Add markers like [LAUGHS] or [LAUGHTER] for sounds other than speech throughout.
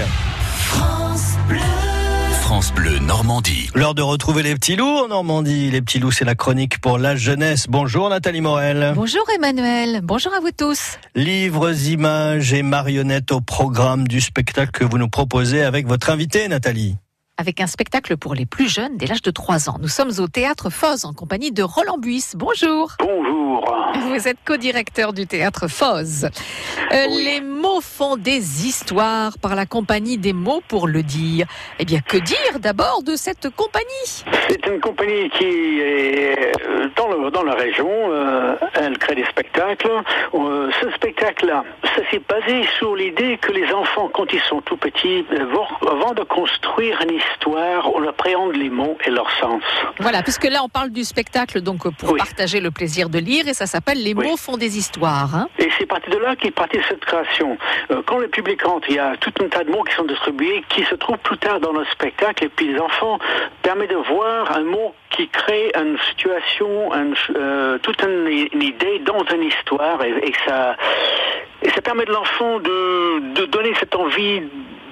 France Bleu. France Bleu Normandie. L'heure de retrouver les petits loups en Normandie. Les petits loups, c'est la chronique pour la jeunesse. Bonjour Nathalie Morel. Bonjour Emmanuel. Bonjour à vous tous. Livres, images et marionnettes au programme du spectacle que vous nous proposez avec votre invité Nathalie avec un spectacle pour les plus jeunes dès l'âge de 3 ans. Nous sommes au théâtre Foz en compagnie de Roland Buisse. Bonjour. Bonjour. Vous êtes co-directeur du théâtre Foz. Euh, les mots font des histoires par la compagnie des mots pour le dire. Eh bien, que dire d'abord de cette compagnie? C'est une compagnie qui est euh, dans, le, dans la région. Euh, elle crée des spectacles. ce spectacle-là, ça s'est basé sur l'idée que les enfants, quand ils sont tout petits, avant de construire une histoire, on appréhende les mots et leur sens. Voilà, puisque là on parle du spectacle donc pour partager le plaisir de lire et ça s'appelle Les mots font des histoires. Hein. et c'est parti de là qu'est partie cette création. Euh, quand le public rentre, il y a tout un tas de mots qui sont distribués, qui se trouvent plus tard dans le spectacle et puis les enfants permettent de voir un mot qui crée une situation, euh, toute une, idée dans une histoire et, ça, et ça permet de l'enfant de, de donner cette envie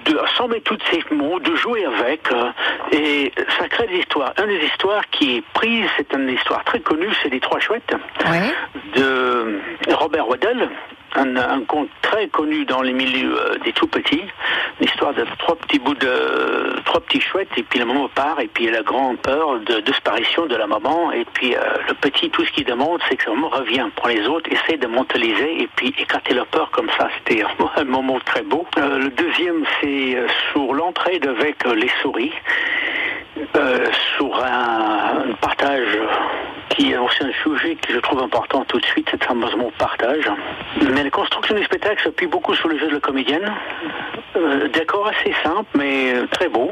de assembler tous ces mots, de jouer avec, euh, et ça crée des histoires. Une des histoires qui est prise, c'est une histoire très connue, c'est Les Trois Chouettes, de Robert Waddell, un, conte très connu dans les milieux euh, des tout petits, l'histoire de trois petits bouts de trois petits chouettes et puis la maman part et puis elle a grand peur de disparition de la maman et puis euh, le petit tout ce qu'il demande c'est que sa maman revient pour les autres essaie de mentaliser et puis éclater leur peur comme ça c'était [LAUGHS] un moment très beau. Euh, le deuxième c'est sur l'entrée avec les souris. sur un partage qui est aussi un sujet que je trouve important tout de suite, c'est fameusement partage. Mais la construction du spectacle s'appuie beaucoup sur le jeu de la comédienne. Euh, décor assez simple, mais euh, très beau.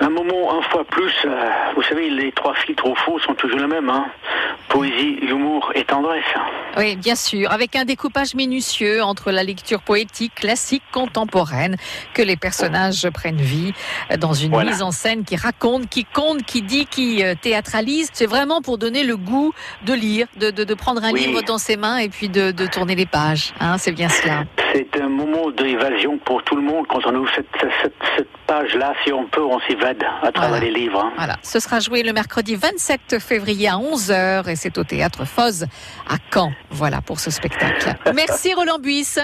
Un moment, un fois plus, euh, vous savez, les trois filtres au faux sont toujours les mêmes. Hein. Poésie, humour et tendresse. Oui, bien sûr, avec un découpage minutieux entre la lecture poétique, classique, contemporaine, que les personnages prennent vie dans une mise en scène qui raconte, qui compte, qui dit, qui théâtralise. C'est vraiment pour donner le goût de lire, de, de, prendre un livre dans ses mains et puis de, de tourner les pages. Hein, c'est bien cela. C'est un moment d'évasion pour tout le monde quand on ouvre cette, cette, cette page-là. Si on peut, on s'évade à travers les livres. Hein. Voilà. Ce sera joué le mercredi 27 février à 11h et c'est au théâtre Foz à Caen. Voilà pour ce spectacle. [LAUGHS] Merci Roland Buisse.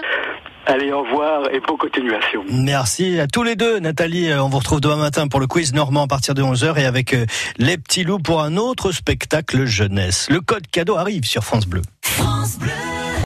Allez, au revoir et bonne continuation. Merci à tous les deux. Nathalie, euh, on vous retrouve demain matin pour le quiz normand à partir de 11h et avec euh, les petits loups pour un autre spectacle jeunesse. Le code cadeau arrive sur France Bleu. France Bleu.